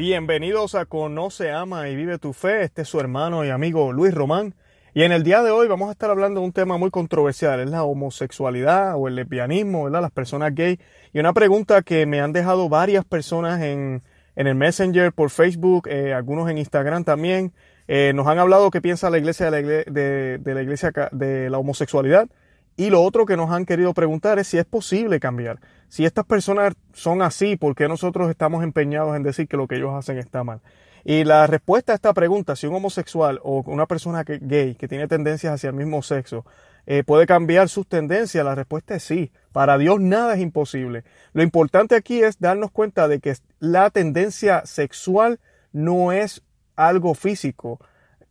Bienvenidos a Conoce, Ama y Vive tu Fe. Este es su hermano y amigo Luis Román. Y en el día de hoy vamos a estar hablando de un tema muy controversial, es la homosexualidad o el lesbianismo, ¿verdad? Las personas gay. Y una pregunta que me han dejado varias personas en, en el Messenger, por Facebook, eh, algunos en Instagram también. Eh, nos han hablado qué piensa la iglesia de la, iglesia, de, de la iglesia de la homosexualidad. Y lo otro que nos han querido preguntar es si es posible cambiar. Si estas personas son así, ¿por qué nosotros estamos empeñados en decir que lo que ellos hacen está mal? Y la respuesta a esta pregunta, si un homosexual o una persona que, gay que tiene tendencias hacia el mismo sexo eh, puede cambiar sus tendencias, la respuesta es sí. Para Dios nada es imposible. Lo importante aquí es darnos cuenta de que la tendencia sexual no es algo físico.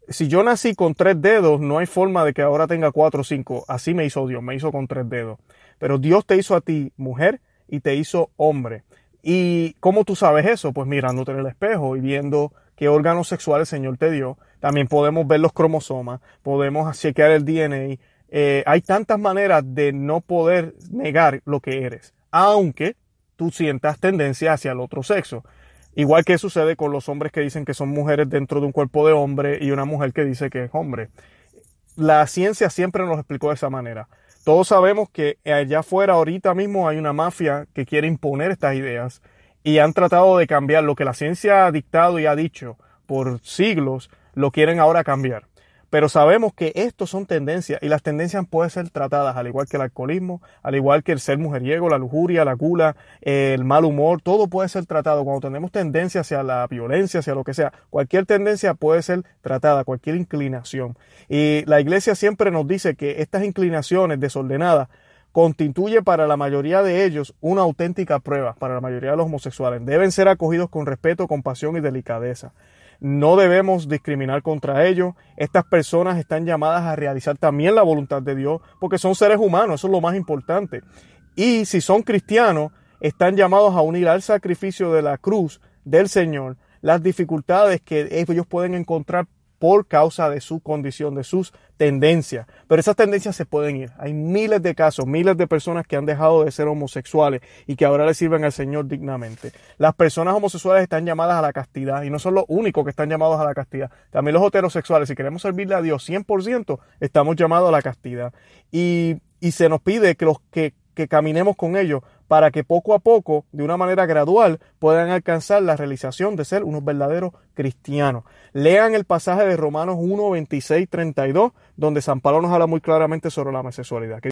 Si yo nací con tres dedos, no hay forma de que ahora tenga cuatro o cinco. Así me hizo Dios, me hizo con tres dedos. Pero Dios te hizo a ti mujer y te hizo hombre. ¿Y cómo tú sabes eso? Pues mirándote en el espejo y viendo qué órganos sexuales el Señor te dio. También podemos ver los cromosomas, podemos chequear el DNA. Eh, hay tantas maneras de no poder negar lo que eres, aunque tú sientas tendencia hacia el otro sexo. Igual que sucede con los hombres que dicen que son mujeres dentro de un cuerpo de hombre y una mujer que dice que es hombre. La ciencia siempre nos explicó de esa manera. Todos sabemos que allá afuera ahorita mismo hay una mafia que quiere imponer estas ideas y han tratado de cambiar lo que la ciencia ha dictado y ha dicho por siglos, lo quieren ahora cambiar. Pero sabemos que estos son tendencias y las tendencias pueden ser tratadas al igual que el alcoholismo, al igual que el ser mujeriego, la lujuria, la gula, el mal humor, todo puede ser tratado. Cuando tenemos tendencia hacia la violencia, hacia lo que sea, cualquier tendencia puede ser tratada, cualquier inclinación. Y la iglesia siempre nos dice que estas inclinaciones desordenadas constituye para la mayoría de ellos una auténtica prueba, para la mayoría de los homosexuales. Deben ser acogidos con respeto, compasión y delicadeza. No debemos discriminar contra ellos. Estas personas están llamadas a realizar también la voluntad de Dios porque son seres humanos, eso es lo más importante. Y si son cristianos, están llamados a unir al sacrificio de la cruz del Señor las dificultades que ellos pueden encontrar por causa de su condición, de sus tendencias. Pero esas tendencias se pueden ir. Hay miles de casos, miles de personas que han dejado de ser homosexuales y que ahora le sirven al Señor dignamente. Las personas homosexuales están llamadas a la castidad y no son los únicos que están llamados a la castidad. También los heterosexuales, si queremos servirle a Dios 100%, estamos llamados a la castidad. Y, y se nos pide que los que que caminemos con ellos para que poco a poco, de una manera gradual, puedan alcanzar la realización de ser unos verdaderos cristianos. Lean el pasaje de Romanos 1, 26, 32, donde San Pablo nos habla muy claramente sobre la homosexualidad.